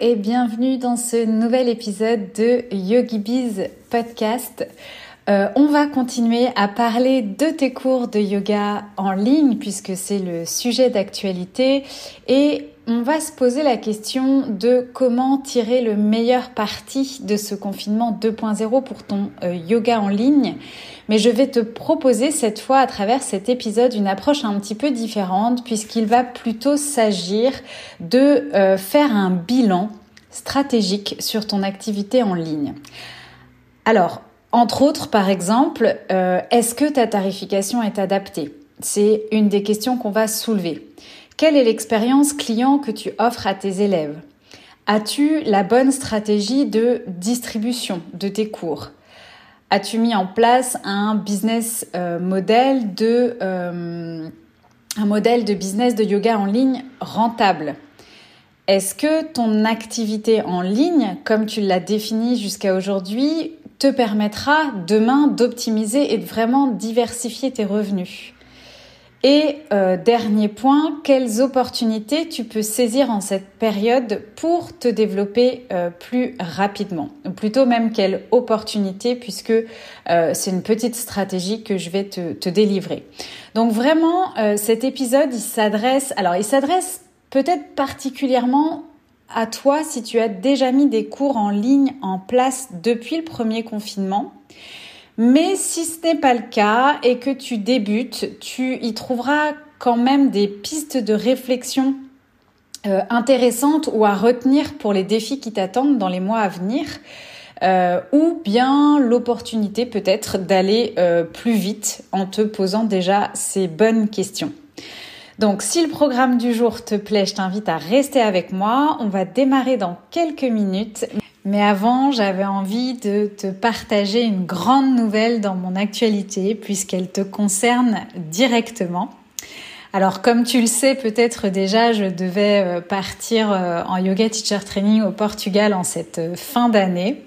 et bienvenue dans ce nouvel épisode de YogiBiz Podcast. Euh, on va continuer à parler de tes cours de yoga en ligne puisque c'est le sujet d'actualité et on va se poser la question de comment tirer le meilleur parti de ce confinement 2.0 pour ton euh, yoga en ligne. Mais je vais te proposer cette fois à travers cet épisode une approche un petit peu différente puisqu'il va plutôt s'agir de euh, faire un bilan stratégique sur ton activité en ligne. Alors, entre autres, par exemple, euh, est-ce que ta tarification est adaptée? C'est une des questions qu'on va soulever. Quelle est l'expérience client que tu offres à tes élèves? As-tu la bonne stratégie de distribution de tes cours? As-tu mis en place un business euh, model de euh, modèle de business de yoga en ligne rentable? Est-ce que ton activité en ligne, comme tu l'as définie jusqu'à aujourd'hui, te permettra demain d'optimiser et de vraiment diversifier tes revenus? Et euh, dernier point, quelles opportunités tu peux saisir en cette période pour te développer euh, plus rapidement? Ou plutôt même quelle opportunité puisque euh, c'est une petite stratégie que je vais te, délivrer. Donc vraiment, cet épisode, s'adresse, alors il s'adresse peut-être particulièrement à toi si tu as déjà mis des cours en ligne en place depuis le premier confinement mais si ce n'est pas le cas et que tu débutes, tu y trouveras quand même des pistes de réflexion euh, intéressantes ou à retenir pour les défis qui t'attendent dans les mois à venir. Euh, ou bien l'opportunité peut-être d'aller euh, plus vite en te posant déjà ces bonnes questions. Donc si le programme du jour te plaît, je t'invite à rester avec moi. On va démarrer dans quelques minutes. Mais avant, j'avais envie de te partager une grande nouvelle dans mon actualité puisqu'elle te concerne directement. Alors comme tu le sais peut-être déjà, je devais euh, partir euh, en yoga teacher training au Portugal en cette euh, fin d'année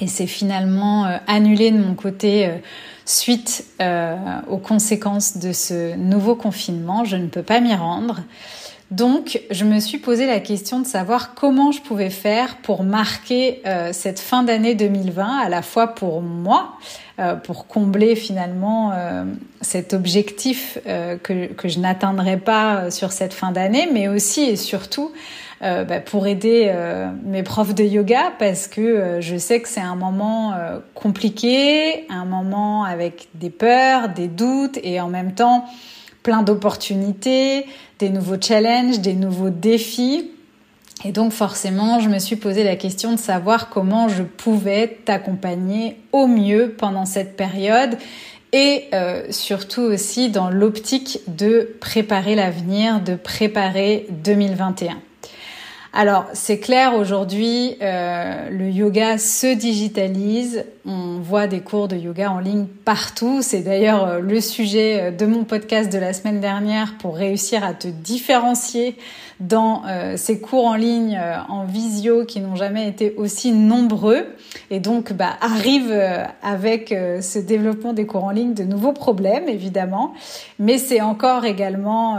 et c'est finalement annulé de mon côté suite aux conséquences de ce nouveau confinement. Je ne peux pas m'y rendre. Donc, je me suis posé la question de savoir comment je pouvais faire pour marquer euh, cette fin d'année 2020, à la fois pour moi, euh, pour combler finalement euh, cet objectif que, que, je n'atteindrai pas sur cette fin d'année, mais aussi et surtout bah, pour aider mes profs de yoga, parce que je sais que c'est un moment compliqué, un moment avec des peurs, des doutes, et en même temps plein d'opportunités, des nouveaux challenges, des nouveaux défis. Et donc forcément, je me suis posé la question de savoir comment je pouvais t'accompagner au mieux pendant cette période et euh, surtout aussi dans l'optique de préparer l'avenir, de préparer 2021. Alors, c'est clair, aujourd'hui, euh, le yoga se digitalise. On voit des cours de yoga en ligne partout. C'est d'ailleurs euh, le sujet euh, de mon podcast de la semaine dernière pour réussir à te différencier dans ces cours en ligne en visio qui n'ont jamais été aussi nombreux. Et donc, bah, arrive avec ce développement des cours en ligne de nouveaux problèmes, évidemment. Mais c'est encore également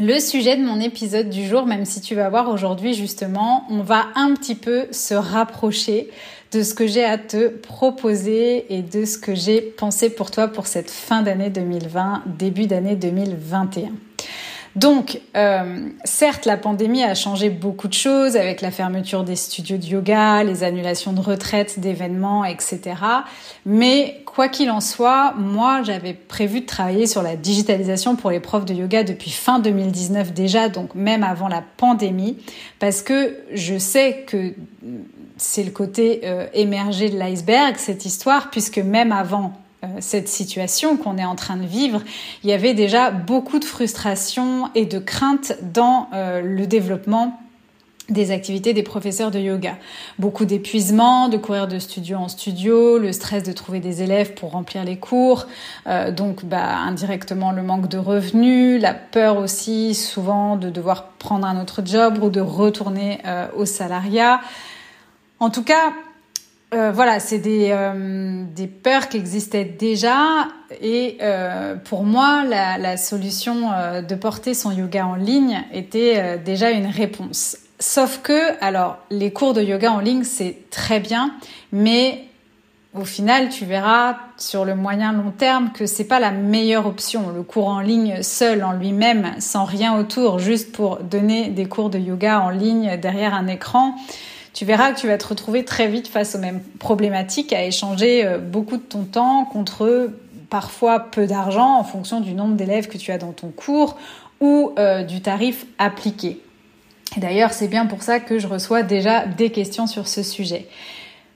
le sujet de mon épisode du jour, même si tu vas voir aujourd'hui justement, on va un petit peu se rapprocher de ce que j'ai à te proposer et de ce que j'ai pensé pour toi pour cette fin d'année 2020, début d'année 2021. Donc, euh, certes, la pandémie a changé beaucoup de choses avec la fermeture des studios de yoga, les annulations de retraites, d'événements, etc. Mais quoi qu'il en soit, moi, j'avais prévu de travailler sur la digitalisation pour les profs de yoga depuis fin 2019 déjà, donc même avant la pandémie, parce que je sais que c'est le côté euh, émergé de l'iceberg, cette histoire, puisque même avant cette situation qu'on est en train de vivre, il y avait déjà beaucoup de frustration et de crainte dans le développement des activités des professeurs de yoga. Beaucoup d'épuisement, de courir de studio en studio, le stress de trouver des élèves pour remplir les cours, euh, donc bah, indirectement le manque de revenus, la peur aussi souvent de devoir prendre un autre job ou de retourner euh, au salariat. En tout cas, euh, voilà, c'est des, des peurs qui existaient déjà et pour moi, la, la solution de porter son yoga en ligne était déjà une réponse. Sauf que, alors, les cours de yoga en ligne, c'est très bien, mais au final, tu verras sur le moyen long terme que c'est pas la meilleure option. Le cours en ligne seul en lui-même, sans rien autour, juste pour donner des cours de yoga en ligne derrière un écran, tu verras que tu vas te retrouver très vite face aux mêmes problématiques, à échanger euh, beaucoup de ton temps contre parfois peu d'argent en fonction du nombre d'élèves que tu as dans ton cours ou euh, du tarif appliqué. D'ailleurs, c'est bien pour ça que je reçois déjà des questions sur ce sujet.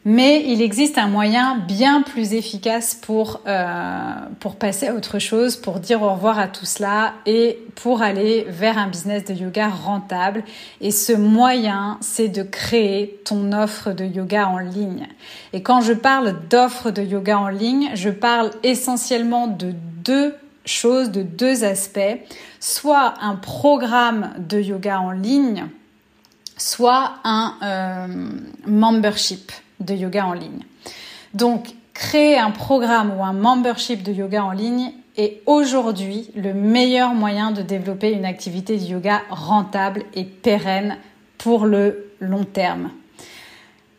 Mais il existe un moyen bien plus efficace pour, euh, pour passer à autre chose, pour dire au revoir à tout cela et pour aller vers un business de yoga rentable. Et ce moyen, c'est de créer ton offre de yoga en ligne. Et quand je parle d'offre de yoga en ligne, je parle essentiellement de deux choses, de deux aspects. Soit un programme de yoga en ligne, soit un euh, membership de yoga en ligne. Donc, créer un programme ou un membership de yoga en ligne est aujourd'hui le meilleur moyen de développer une activité de yoga rentable et pérenne pour le long terme.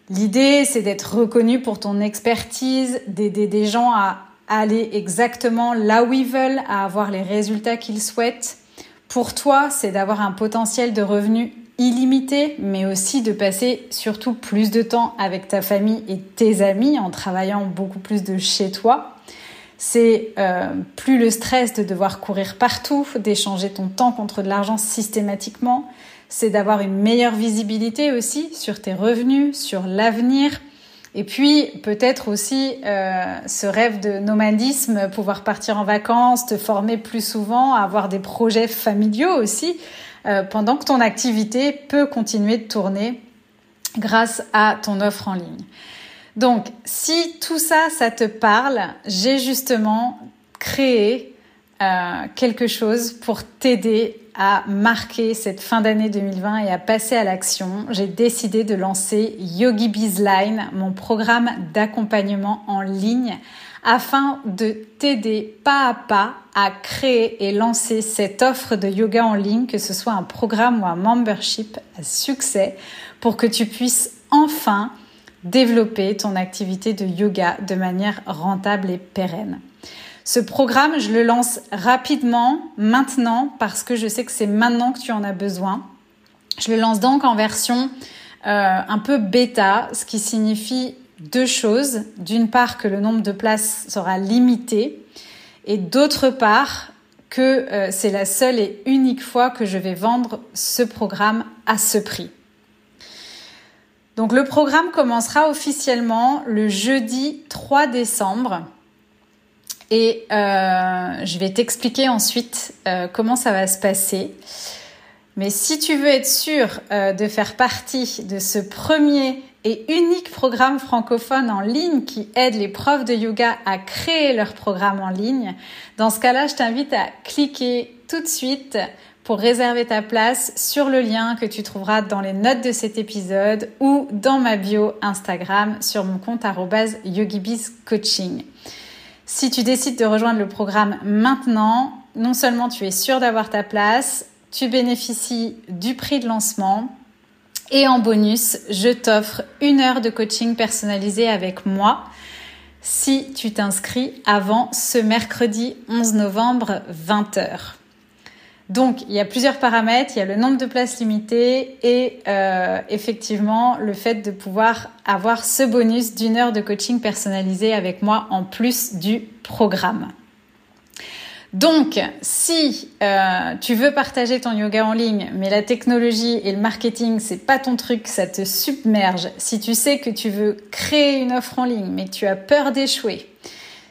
L'idée, c'est d'être reconnu pour ton expertise, d'aider des gens à aller exactement là où ils veulent, à avoir les résultats qu'ils souhaitent. Pour toi, c'est d'avoir un potentiel de revenus illimité, mais aussi de passer surtout plus de temps avec ta famille et tes amis en travaillant beaucoup plus de chez toi. C'est euh, plus le stress de devoir courir partout, d'échanger ton temps contre de l'argent systématiquement. C'est d'avoir une meilleure visibilité aussi sur tes revenus, sur l'avenir, et puis peut-être aussi euh, ce rêve de nomadisme, pouvoir partir en vacances, te former plus souvent, avoir des projets familiaux aussi, euh, pendant que ton activité peut continuer de tourner grâce à ton offre en ligne. Donc si tout ça, ça te parle, j'ai justement créé euh, quelque chose pour t'aider à marquer cette fin d'année 2020 et à passer à l'action, j'ai décidé de lancer Yogi Bizline, mon programme d'accompagnement en ligne, afin de t'aider pas à pas à créer et lancer cette offre de yoga en ligne, que ce soit un programme ou un membership à succès, pour que tu puisses enfin développer ton activité de yoga de manière rentable et pérenne. Ce programme, je le lance rapidement, maintenant, parce que je sais que c'est maintenant que tu en as besoin. Je le lance donc en version euh, un peu bêta, ce qui signifie deux choses. D'une part, que le nombre de places sera limité, et d'autre part, que euh, c'est la seule et unique fois que je vais vendre ce programme à ce prix. Donc le programme commencera officiellement le jeudi 3 décembre et euh, je vais t'expliquer ensuite euh, comment ça va se passer. Mais si tu veux être sûr de faire partie de ce premier et unique programme francophone en ligne qui aide les profs de yoga à créer leur programme en ligne, dans ce cas-là, je t'invite à cliquer tout de suite pour réserver ta place sur le lien que tu trouveras dans les notes de cet épisode ou dans ma bio Instagram sur mon compte yogibizcoaching. Si tu décides de rejoindre le programme maintenant, non seulement tu es sûr d'avoir ta place, tu bénéficies du prix de lancement et en bonus, je t'offre une heure de coaching personnalisé avec moi si tu t'inscris avant ce mercredi 11 novembre 20h. Donc, il y a plusieurs paramètres. Il y a le nombre de places limitées et euh, effectivement le fait de pouvoir avoir ce bonus d'une heure de coaching personnalisé avec moi en plus du programme. Donc, si euh, tu veux partager ton yoga en ligne, mais la technologie et le marketing, c'est pas ton truc, ça te submerge. Si tu sais que tu veux créer une offre en ligne, mais que tu as peur d'échouer,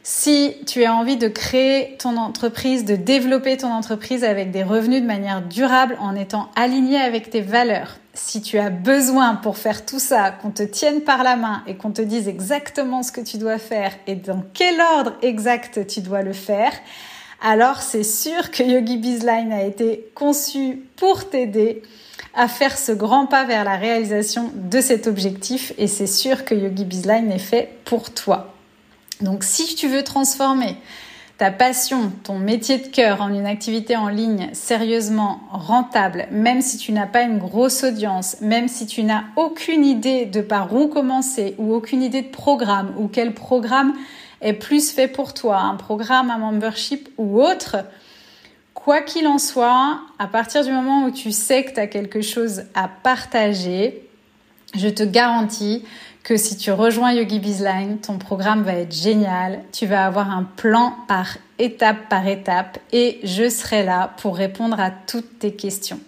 Si tu as envie de créer ton entreprise, de développer ton entreprise avec des revenus de manière durable en étant aligné avec tes valeurs, si tu as besoin pour faire tout ça, qu'on te tienne par la main et qu'on te dise exactement ce que tu dois faire et dans quel ordre exact tu dois le faire, alors c'est sûr que Yogi Bizline a été conçu pour t'aider à faire ce grand pas vers la réalisation de cet objectif et c'est sûr que Yogi Bizline est fait pour toi. Donc si tu veux transformer ta passion, ton métier de cœur en une activité en ligne sérieusement rentable, même si tu n'as pas une grosse audience, même si tu n'as aucune idée de par où commencer ou aucune idée de programme ou quel programme est plus fait pour toi, un programme, un membership ou autre, quoi qu'il en soit, à partir du moment où tu sais que tu as quelque chose à partager, je te garantis que si tu rejoins Yogi Bizline, ton programme va être génial. Tu vas avoir un plan par étape par étape et je serai là pour répondre à toutes tes questions.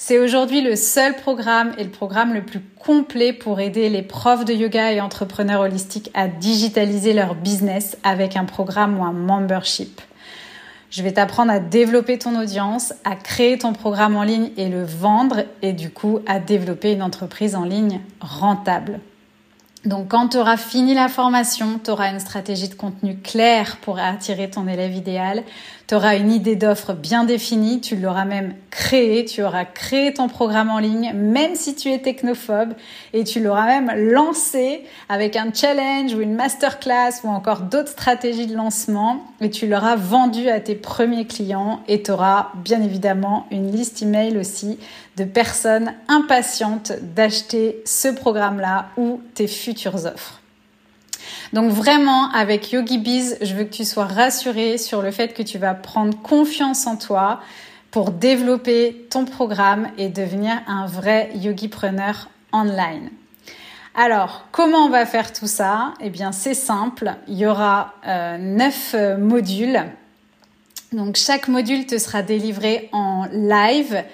C'est aujourd'hui le seul programme et le programme le plus complet pour aider les profs de yoga et entrepreneurs holistiques à digitaliser leur business avec un programme ou un membership. Je vais t'apprendre à développer ton audience, à créer ton programme en ligne et le vendre et du coup à développer une entreprise en ligne rentable. Donc quand tu auras fini la formation, tu auras une stratégie de contenu claire pour attirer ton élève idéal, tu auras une idée d'offre bien définie, tu l'auras même créée, tu auras créé ton programme en ligne, même si tu es technophobe, et tu l'auras même lancé avec un challenge ou une masterclass ou encore d'autres stratégies de lancement, et tu l'auras vendu à tes premiers clients, et tu auras bien évidemment une liste email aussi de personnes impatientes d'acheter ce programme-là ou tes futures offres. Donc vraiment, avec Yogi Biz, je veux que tu sois rassuré sur le fait que tu vas prendre confiance en toi pour développer ton programme et devenir un vrai yogipreneur online. Alors, comment on va faire tout ça? Eh bien, c'est simple. Il y aura euh, neuf euh, modules. Donc, chaque module te sera délivré en live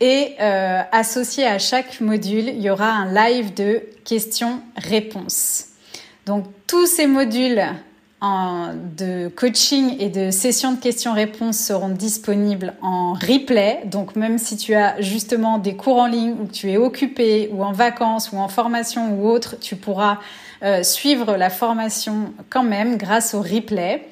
et euh, associé à chaque module, il y aura un live de questions-réponses. Donc tous ces modules de coaching et de sessions de questions-réponses seront disponibles en replay. Donc même si tu as justement des cours en ligne ou que tu es occupé ou en vacances ou en formation ou autre, tu pourras euh, suivre la formation quand même grâce au replay.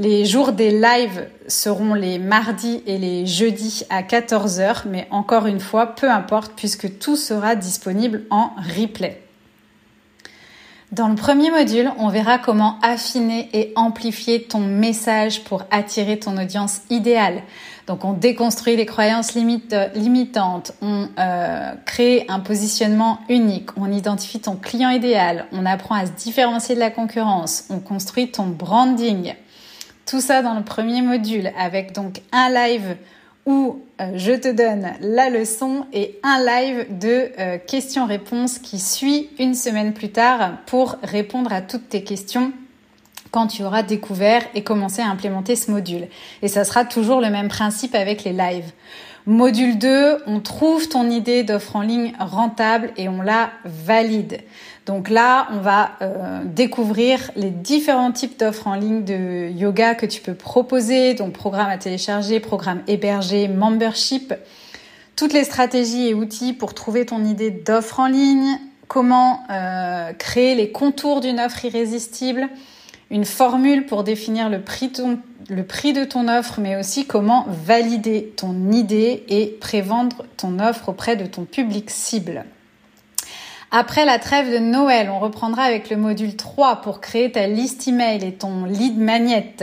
Les jours des lives seront les mardis et les jeudis à 14h, mais encore une fois, peu importe puisque tout sera disponible en replay. Dans le premier module, on verra comment affiner et amplifier ton message pour attirer ton audience idéale. Donc on déconstruit les croyances limitantes, on euh, crée un positionnement unique, on identifie ton client idéal, on apprend à se différencier de la concurrence, on construit ton branding. Tout ça dans le premier module avec donc un live où euh, je te donne la leçon et un live de euh, questions-réponses qui suit une semaine plus tard pour répondre à toutes tes questions quand tu auras découvert et commencé à implémenter ce module. Et ça sera toujours le même principe avec les lives. Module 2, on trouve ton idée d'offre en ligne rentable et on la valide. Donc là, on va euh, découvrir les différents types d'offres en ligne de yoga que tu peux proposer, donc programme à télécharger, programme hébergé, membership, toutes les stratégies et outils pour trouver ton idée d'offre en ligne, comment euh, créer les contours d'une offre irrésistible, une formule pour définir le prix, de ton offre, mais aussi comment valider ton idée et prévendre ton offre auprès de ton public cible. Après la trêve de Noël, on reprendra avec le module 3 pour créer ta liste email et ton lead magnet.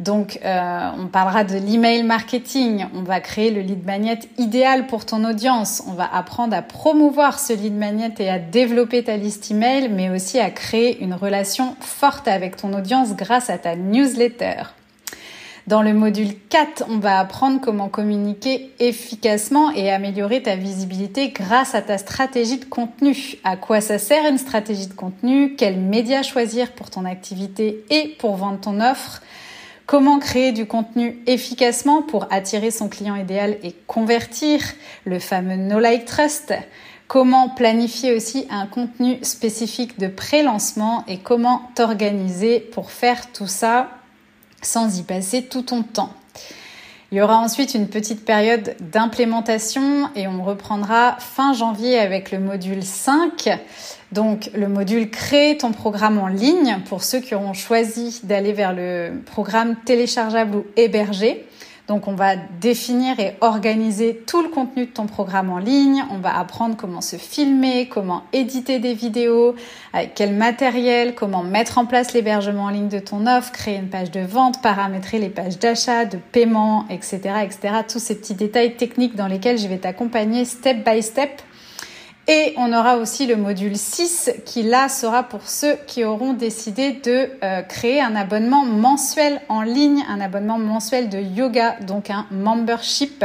Donc, euh, on parlera de l'email marketing. On va créer le lead magnet idéal pour ton audience. On va apprendre à promouvoir ce lead magnet et à développer ta liste email, mais aussi à créer une relation forte avec ton audience grâce à ta newsletter. Dans le module 4, on va apprendre comment communiquer efficacement et améliorer ta visibilité grâce à ta stratégie de contenu. À quoi ça sert une stratégie de contenu? Quels médias choisir pour ton activité et pour vendre ton offre? Comment créer du contenu efficacement pour attirer son client idéal et convertir le fameux No Like Trust? Comment planifier aussi un contenu spécifique de pré-lancement et comment t'organiser pour faire tout ça sans y passer tout ton temps? Il y aura ensuite une petite période d'implémentation et on reprendra fin janvier avec le module 5. Donc le module Créer ton programme en ligne pour ceux qui auront choisi d'aller vers le programme téléchargeable ou hébergé. Donc on va définir et organiser tout le contenu de ton programme en ligne, on va apprendre comment se filmer, comment éditer des vidéos, avec quel matériel, comment mettre en place l'hébergement en ligne de ton offre, créer une page de vente, paramétrer les pages d'achat, de paiement, etc., etc. Tous ces petits détails techniques dans lesquels je vais t'accompagner step by step et on aura aussi le module 6 qui là sera pour ceux qui auront décidé de euh, créer un abonnement mensuel en ligne, un abonnement mensuel de yoga, donc un membership.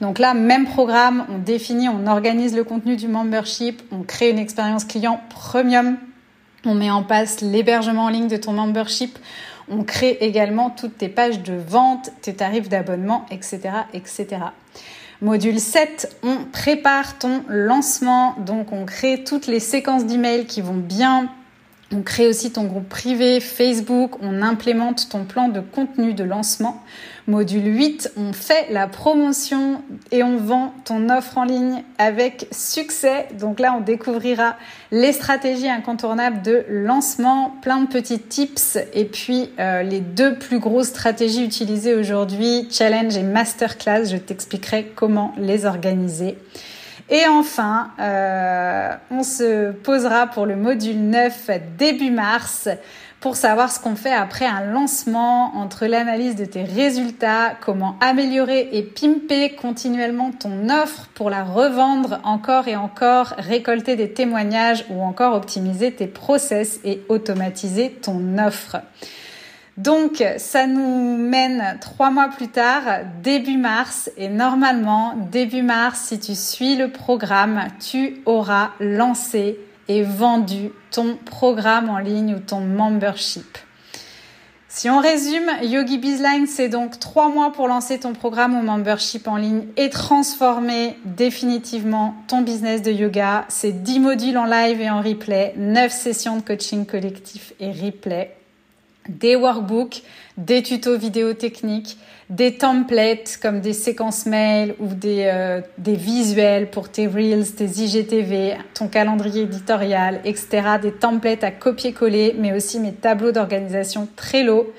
Donc là, même programme, on définit, on organise le contenu du membership, on crée une expérience client premium, on met en place l'hébergement en ligne de ton membership, on crée également toutes tes pages de vente, tes tarifs d'abonnement, etc., etc. Module 7, on prépare ton lancement. Donc on crée toutes les séquences d'emails qui vont bien. On crée aussi ton groupe privé Facebook, on implémente ton plan de contenu de lancement. Module 8, on fait la promotion et on vend ton offre en ligne avec succès. Donc là, on découvrira les stratégies incontournables de lancement, plein de petits tips et puis euh, les deux plus grosses stratégies utilisées aujourd'hui, challenge et masterclass. Je t'expliquerai comment les organiser. Et enfin, euh, on se posera pour le module 9 début mars pour savoir ce qu'on fait après un lancement, entre l'analyse de tes résultats, comment améliorer et pimper continuellement ton offre pour la revendre encore et encore, récolter des témoignages ou encore optimiser tes process et automatiser ton offre. Donc, ça nous mène trois mois plus tard, début mars, et normalement, début mars, si tu suis le programme, tu auras lancé et vendu ton programme en ligne ou ton membership. Si on résume, Yogi Bizline, c'est donc trois mois pour lancer ton programme ou membership en ligne et transformer définitivement ton business de yoga. C'est 10 modules en live et en replay, 9 sessions de coaching collectif et replay, des workbooks, des tutos vidéo techniques, des templates comme des séquences mail ou des, euh, des visuels pour tes reels, tes IGTV, ton calendrier éditorial, etc. Des templates à copier-coller, mais aussi mes tableaux d'organisation Trello.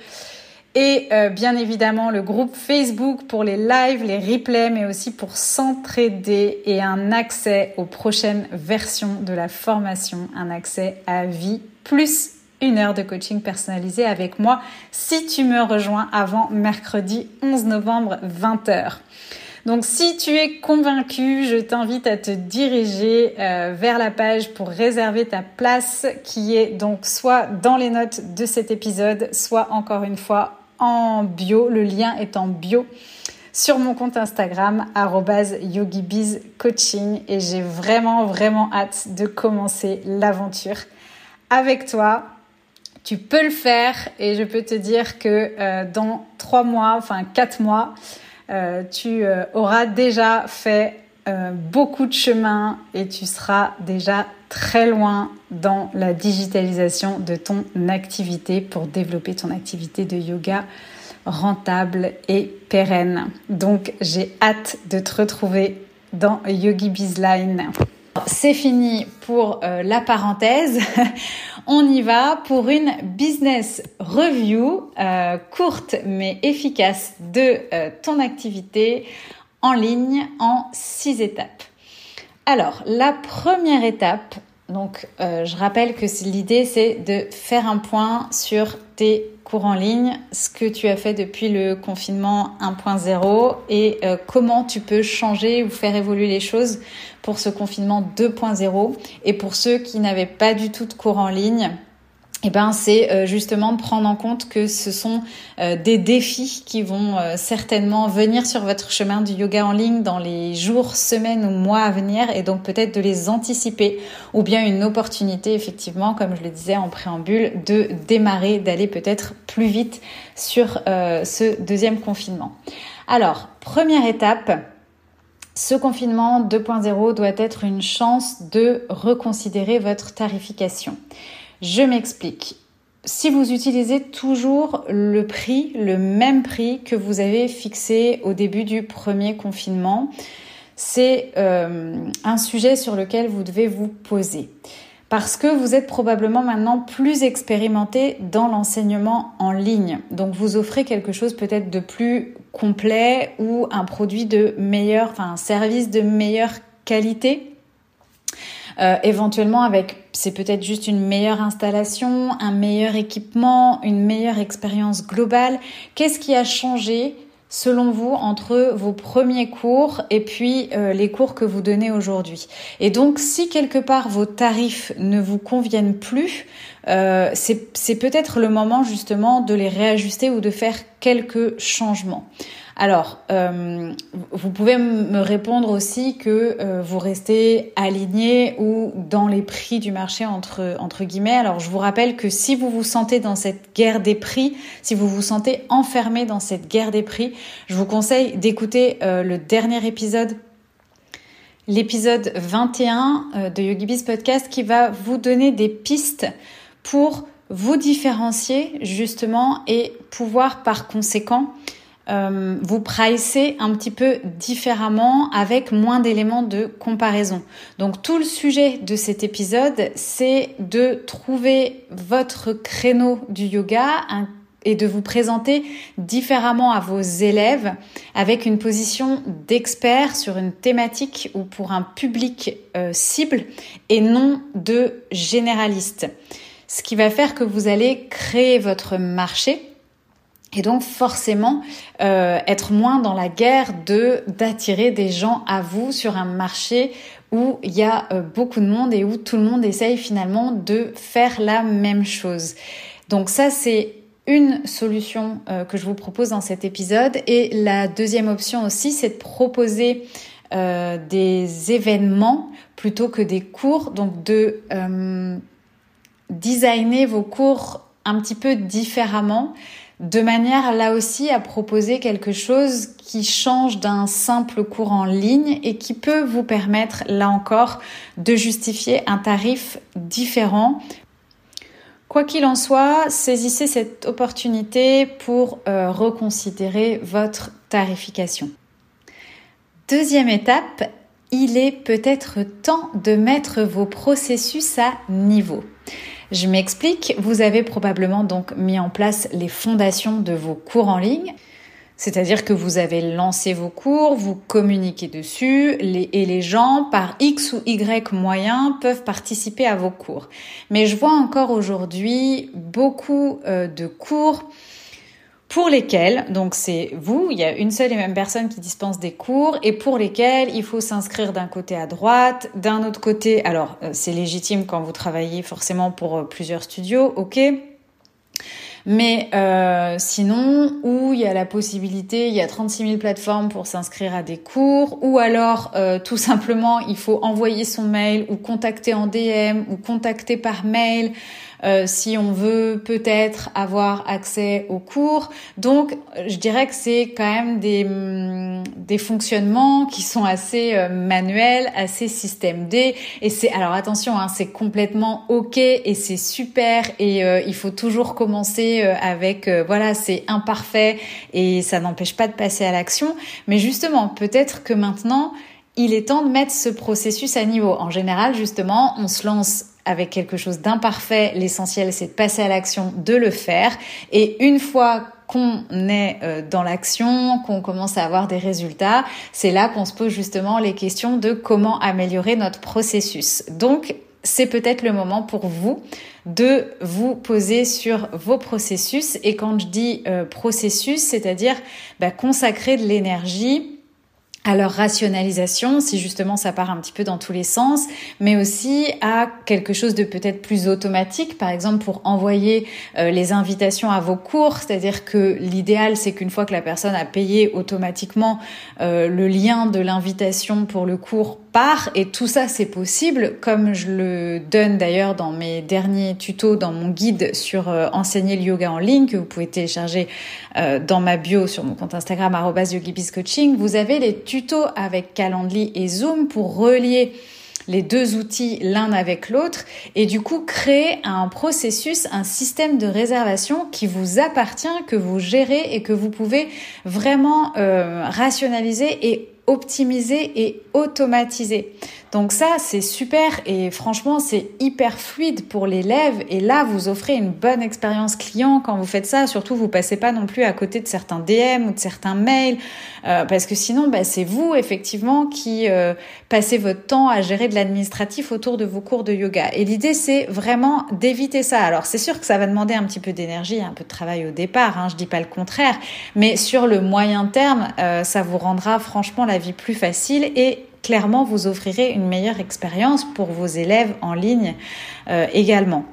Et euh, bien évidemment le groupe Facebook pour les lives, les replays, mais aussi pour s'entraider et un accès aux prochaines versions de la formation, un accès à vie plus une heure de coaching personnalisé avec moi si tu me rejoins avant mercredi 11 novembre 20h. Donc si tu es convaincu, je t'invite à te diriger euh, vers la page pour réserver ta place qui est donc soit dans les notes de cet épisode, soit encore une fois en bio. Le lien est en bio sur mon compte Instagram @yogibizcoaching et j'ai vraiment vraiment hâte de commencer l'aventure avec toi tu peux le faire et je peux te dire que euh, dans trois mois, enfin quatre mois, euh, tu euh, auras déjà fait beaucoup de chemin et tu seras déjà très loin dans la digitalisation de ton activité pour développer ton activité de yoga rentable et pérenne. Donc j'ai hâte de te retrouver dans Yogi Bizline. C'est fini pour euh, la parenthèse. On y va pour une business review euh, courte mais efficace de euh, ton activité en ligne en six étapes. Alors, la première étape, donc je rappelle que l'idée c'est de faire un point sur tes cours en ligne, ce que tu as fait depuis le confinement 1.0 et comment tu peux changer ou faire évoluer les choses pour ce confinement 2.0. Et pour ceux qui n'avaient pas du tout de cours en ligne, eh ben, c'est euh, justement prendre en compte que ce sont euh, des défis qui vont euh, certainement venir sur votre chemin du yoga en ligne dans les jours, semaines ou mois à venir et donc peut-être de les anticiper ou bien une opportunité effectivement, comme je le disais en préambule, de démarrer, d'aller peut-être plus vite sur ce deuxième confinement. Alors, première étape, ce confinement 2.0 doit être une chance de reconsidérer votre tarification. Je m'explique. Si vous utilisez toujours le prix, le même prix que vous avez fixé au début du premier confinement, c'est euh, un sujet sur lequel vous devez vous poser parce que vous êtes probablement maintenant plus expérimenté dans l'enseignement en ligne. Donc vous offrez quelque chose peut-être de plus complet ou un produit de meilleure, enfin un service de meilleure qualité. Euh, éventuellement avec, c'est peut-être juste une meilleure installation, un meilleur équipement, une meilleure expérience globale. Qu'est-ce qui a changé selon vous entre vos premiers cours et puis euh, les cours que vous donnez aujourd'hui? Et donc si quelque part vos tarifs ne vous conviennent plus, euh, c'est peut-être le moment justement de les réajuster ou de faire quelques changements. Alors, euh, vous pouvez me répondre aussi que euh, vous restez aligné ou dans les prix du marché entre, guillemets. Alors, je vous rappelle que si vous vous sentez dans cette guerre des prix, si vous vous sentez enfermé dans cette guerre des prix, je vous conseille d'écouter euh, le dernier épisode l'épisode 21 de YogiBiz Podcast qui va vous donner des pistes pour vous différencier justement et pouvoir par conséquent euh, vous pricez un petit peu différemment avec moins d'éléments de comparaison. Donc tout le sujet de cet épisode, c'est de trouver votre créneau du yoga et de vous présenter différemment à vos élèves avec une position d'expert sur une thématique ou pour un public euh, cible et non de généraliste. Ce qui va faire que vous allez créer votre marché et donc forcément euh, être moins dans la guerre de d'attirer des gens à vous sur un marché où il y a euh, beaucoup de monde et où tout le monde essaye finalement de faire la même chose. Donc ça c'est une solution euh, que je vous propose dans cet épisode. Et la deuxième option aussi c'est de proposer des événements plutôt que des cours, donc de designer vos cours un petit peu différemment de manière là aussi à proposer quelque chose qui change d'un simple cours en ligne et qui peut vous permettre là encore de justifier un tarif différent. Quoi qu'il en soit, saisissez cette opportunité pour euh, reconsidérer votre tarification. Deuxième étape, il est peut-être temps de mettre vos processus à niveau. Je m'explique, vous avez probablement donc mis en place les fondations de vos cours en ligne. C'est-à-dire que vous avez lancé vos cours, vous communiquez dessus et les gens, par X ou Y moyens, peuvent participer à vos cours. Mais je vois encore aujourd'hui beaucoup euh, de cours pour lesquels, donc c'est vous, il y a une seule et même personne qui dispense des cours, et pour lesquels il faut s'inscrire d'un côté à droite, d'un autre côté, alors euh, c'est légitime quand vous travaillez forcément pour euh, plusieurs studios, ok, mais euh, sinon, où il y a la possibilité, il y a 36 000 plateformes pour s'inscrire à des cours, ou alors tout simplement il faut envoyer son mail ou contacter en DM ou contacter par mail. Euh, si on veut peut-être avoir accès aux cours. Donc, je dirais que c'est quand même des, mm, des fonctionnements qui sont assez euh, manuels, assez système D. Et c'est, alors attention, hein, c'est complètement ok et c'est super et euh, il faut toujours commencer avec, voilà, c'est imparfait et ça n'empêche pas de passer à l'action. Mais justement, peut-être que maintenant, il est temps de mettre ce processus à niveau. En général, justement, on se lance avec quelque chose d'imparfait. L'essentiel, c'est de passer à l'action, de le faire. Et une fois qu'on est euh, dans l'action, qu'on commence à avoir des résultats, c'est là qu'on se pose justement les questions de comment améliorer notre processus. Donc, c'est peut-être le moment pour vous de vous poser sur vos processus. Et quand je dis euh, processus, c'est-à-dire bah, consacrer de l'énergie à leur rationalisation, si justement ça part un petit peu dans tous les sens, mais aussi à quelque chose de peut-être plus automatique, par exemple pour envoyer euh, les invitations à vos cours, c'est-à-dire que l'idéal c'est qu'une fois que la personne a payé automatiquement euh, le lien de l'invitation pour le cours part et tout ça c'est possible comme je le donne d'ailleurs dans mes derniers tutos dans mon guide sur euh, enseigner le yoga en ligne que vous pouvez télécharger euh, dans ma bio sur mon compte Instagram @yogibiscoaching vous avez les tutos avec Calendly et Zoom pour relier les deux outils l'un avec l'autre et du coup créer un processus, un système de réservation qui vous appartient, que vous gérez et que vous pouvez vraiment euh, rationaliser et optimiser et automatiser. Donc ça, c'est super et franchement, c'est hyper fluide pour l'élève. Et là, vous offrez une bonne expérience client quand vous faites ça. Surtout, vous passez pas non plus à côté de certains DM ou de certains mails, euh, parce que sinon, bah, c'est vous effectivement qui euh, passez votre temps à gérer de l'administratif autour de vos cours de yoga. Et l'idée, c'est vraiment d'éviter ça. Alors, c'est sûr que ça va demander un petit peu d'énergie, un peu de travail au départ. Hein, je dis pas le contraire, mais sur le moyen terme, euh, ça vous rendra franchement la vie plus facile et clairement, vous offrirez une meilleure expérience pour vos élèves en ligne euh, également.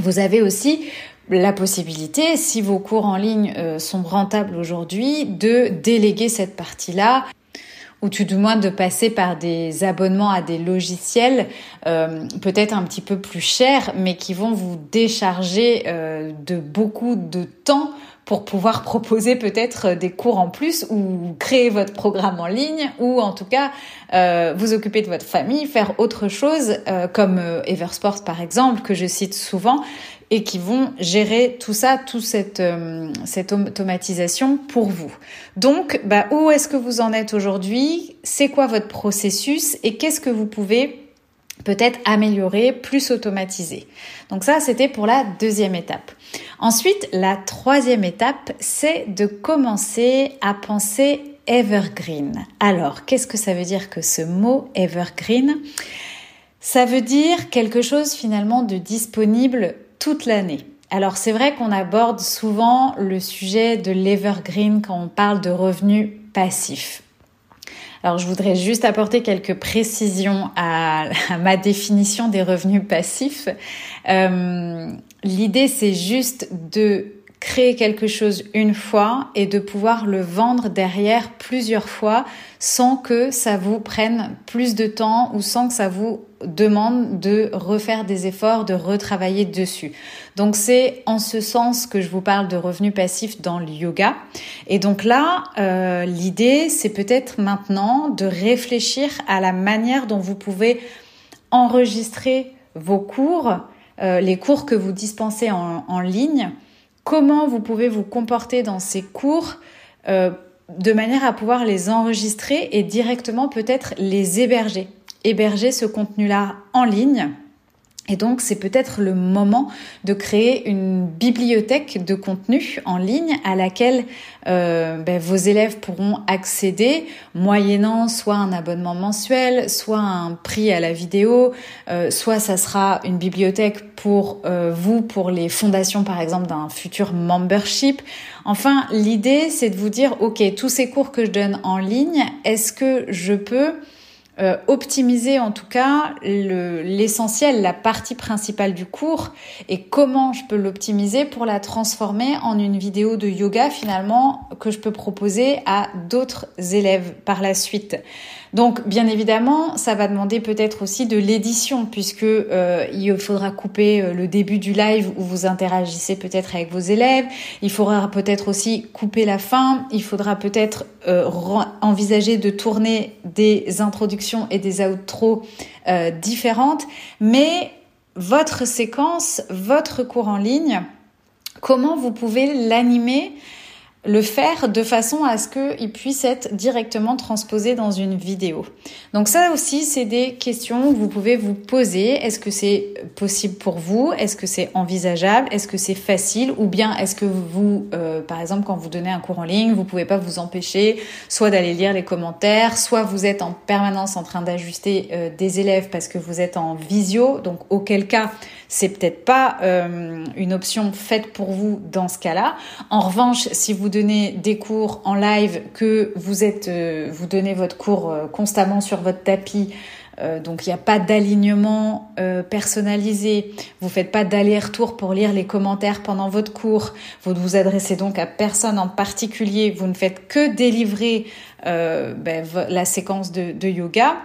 Vous avez aussi la possibilité, si vos cours en ligne euh, sont rentables aujourd'hui, de déléguer cette partie-là ou tout du moins de passer par des abonnements à des logiciels euh, peut-être un petit peu plus chers, mais qui vont vous décharger de beaucoup de temps pour pouvoir proposer peut-être des cours en plus ou créer votre programme en ligne ou en tout cas euh, vous occuper de votre famille, faire autre chose euh, comme euh, Eversport par exemple que je cite souvent et qui vont gérer tout ça, toute cette, cette automatisation pour vous. Donc, bah, où est-ce que vous en êtes aujourd'hui? C'est quoi votre processus? Et qu'est-ce que vous pouvez peut-être améliorer, plus automatiser? Donc ça, c'était pour la deuxième étape. Ensuite, la troisième étape, c'est de commencer à penser evergreen. Alors, qu'est-ce que ça veut dire que ce mot evergreen? Ça veut dire quelque chose finalement de disponible toute l'année. Alors c'est vrai qu'on aborde souvent le sujet de l'evergreen quand on parle de revenus passifs. Alors je voudrais juste apporter quelques précisions à, ma définition des revenus passifs. Euh, L'idée c'est juste de créer quelque chose une fois et de pouvoir le vendre derrière plusieurs fois sans que ça vous prenne plus de temps ou sans que ça vous demande de refaire des efforts, de retravailler dessus. Donc c'est en ce sens que je vous parle de revenus passifs dans le yoga. Et donc là, euh, l'idée, c'est peut-être maintenant de réfléchir à la manière dont vous pouvez enregistrer vos cours, euh, les cours que vous dispensez en, en ligne, comment vous pouvez vous comporter dans ces cours euh, de manière à pouvoir les enregistrer et directement peut-être les héberger. Héberger ce contenu-là en ligne et donc, c'est peut-être le moment de créer une bibliothèque de contenu en ligne à laquelle euh, ben, vos élèves pourront accéder, moyennant soit un abonnement mensuel, soit un prix à la vidéo, euh, soit ça sera une bibliothèque pour euh, vous, pour les fondations par exemple d'un futur membership. Enfin, l'idée, c'est de vous dire, OK, tous ces cours que je donne en ligne, est-ce que je peux euh, optimiser en tout cas l'essentiel, la partie principale du cours et comment je peux l'optimiser pour la transformer en une vidéo de yoga finalement que je peux proposer à d'autres élèves par la suite. Donc bien évidemment, ça va demander peut-être aussi de l'édition puisque euh, il faudra couper euh, le début du live où vous interagissez peut-être avec vos élèves. Il faudra peut-être aussi couper la fin. Il faudra peut-être euh, envisager de tourner des introductions et des outros différentes. Mais votre séquence, votre cours en ligne, comment vous pouvez l'animer le faire de façon à ce qu'il puisse être directement transposé dans une vidéo. Donc ça aussi, c'est des questions que vous pouvez vous poser. Est-ce que c'est possible pour vous? Est-ce que c'est envisageable? Est-ce que c'est facile? Ou bien est-ce que vous, euh, par exemple, quand vous donnez un cours en ligne, vous pouvez pas vous empêcher soit d'aller lire les commentaires, soit vous êtes en permanence en train d'ajuster euh, des élèves parce que vous êtes en visio. Donc auquel cas, c'est peut-être pas euh, une option faite pour vous dans ce cas-là. En revanche, si vous donnez des cours en live, que vous êtes, euh, vous donnez votre cours euh, constamment sur votre tapis, donc il n'y a pas d'alignement personnalisé, vous faites pas d'aller-retour pour lire les commentaires pendant votre cours, vous ne vous adressez donc à personne en particulier, vous ne faites que délivrer euh, ben, la séquence de, yoga,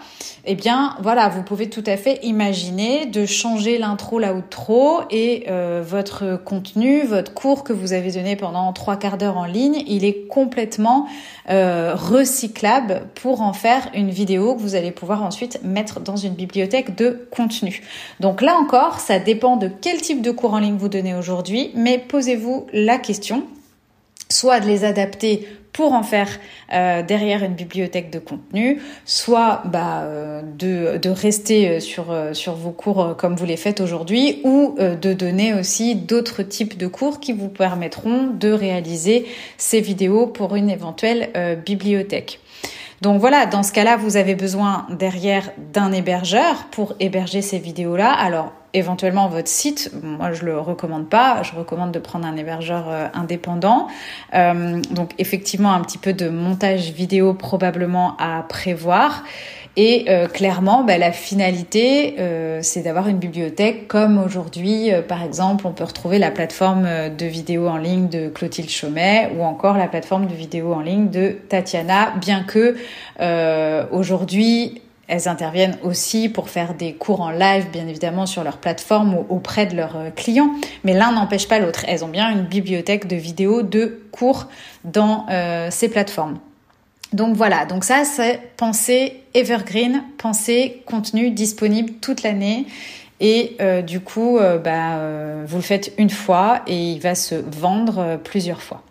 eh bien voilà, vous pouvez tout à fait imaginer de changer l'intro, l'outro et euh, votre contenu, votre cours que vous avez donné pendant trois quarts d'heure en ligne, il est complètement euh, recyclable pour en faire une vidéo que vous allez pouvoir ensuite mettre dans une bibliothèque de contenu. Donc là encore, ça dépend de quel type de cours en ligne vous donnez aujourd'hui, mais posez-vous la question soit de les adapter pour en faire euh, derrière une bibliothèque de contenu, soit bah, euh, de, rester euh, sur, sur vos cours comme vous les faites aujourd'hui, ou de donner aussi d'autres types de cours qui vous permettront de réaliser ces vidéos pour une éventuelle bibliothèque. Donc voilà, dans ce cas-là, vous avez besoin derrière d'un hébergeur pour héberger ces vidéos-là. Alors éventuellement votre site. Moi, je le recommande pas. Je recommande de prendre un hébergeur euh, indépendant. Euh, donc, effectivement, un petit peu de montage vidéo probablement à prévoir. Et euh, clairement, bah, la finalité, c'est d'avoir une bibliothèque comme aujourd'hui, par exemple, on peut retrouver la plateforme de vidéo en ligne de Clotilde Chaumet ou encore la plateforme de vidéo en ligne de Tatiana, bien que aujourd'hui, elles interviennent aussi pour faire des cours en live, bien évidemment, sur leur plateforme ou auprès de leurs euh, clients. Mais l'un n'empêche pas l'autre. Elles ont bien une bibliothèque de vidéos de cours dans euh, ces plateformes. Donc voilà, donc ça c'est pensée evergreen, pensée contenu disponible toute l'année. Et euh, du coup, bah, vous le faites une fois et il va se vendre plusieurs fois.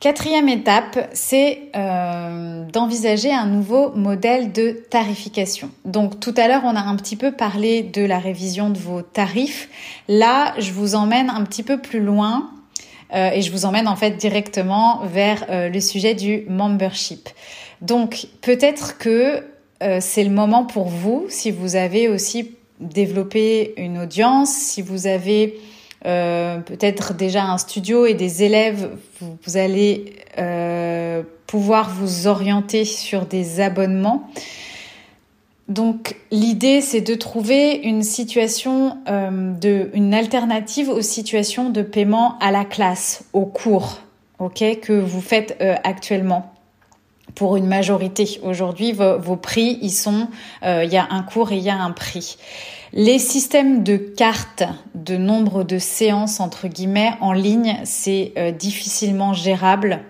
Quatrième étape, c'est euh, d'envisager un nouveau modèle de tarification. Donc tout à l'heure, on a un petit peu parlé de la révision de vos tarifs. Là, je vous emmène un petit peu plus loin euh, et je vous emmène en fait directement vers euh, le sujet du membership. Donc peut-être que c'est le moment pour vous, si vous avez aussi développé une audience, si vous avez euh, peut-être déjà un studio et des élèves, vous, allez euh, pouvoir vous orienter sur des abonnements. Donc l'idée c'est de trouver une situation euh, une alternative aux situations de paiement à la classe, au cours, que vous faites actuellement pour une majorité. Aujourd'hui, vos, prix, ils sont, il y a un cours et il y a un prix. Les systèmes de cartes de nombre de séances entre guillemets en ligne, c'est euh, difficilement gérable.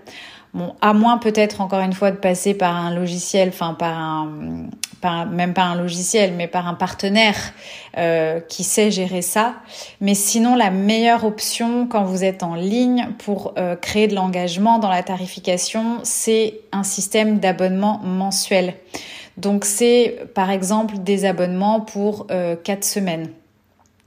Bon, à moins peut-être encore une fois de passer par un logiciel, enfin par un, même pas un logiciel, mais par un partenaire euh, qui sait gérer ça. Mais sinon, la meilleure option quand vous êtes en ligne pour euh, créer de l'engagement dans la tarification, c'est un système d'abonnement mensuel. Donc c'est par exemple des abonnements pour euh, 4 semaines.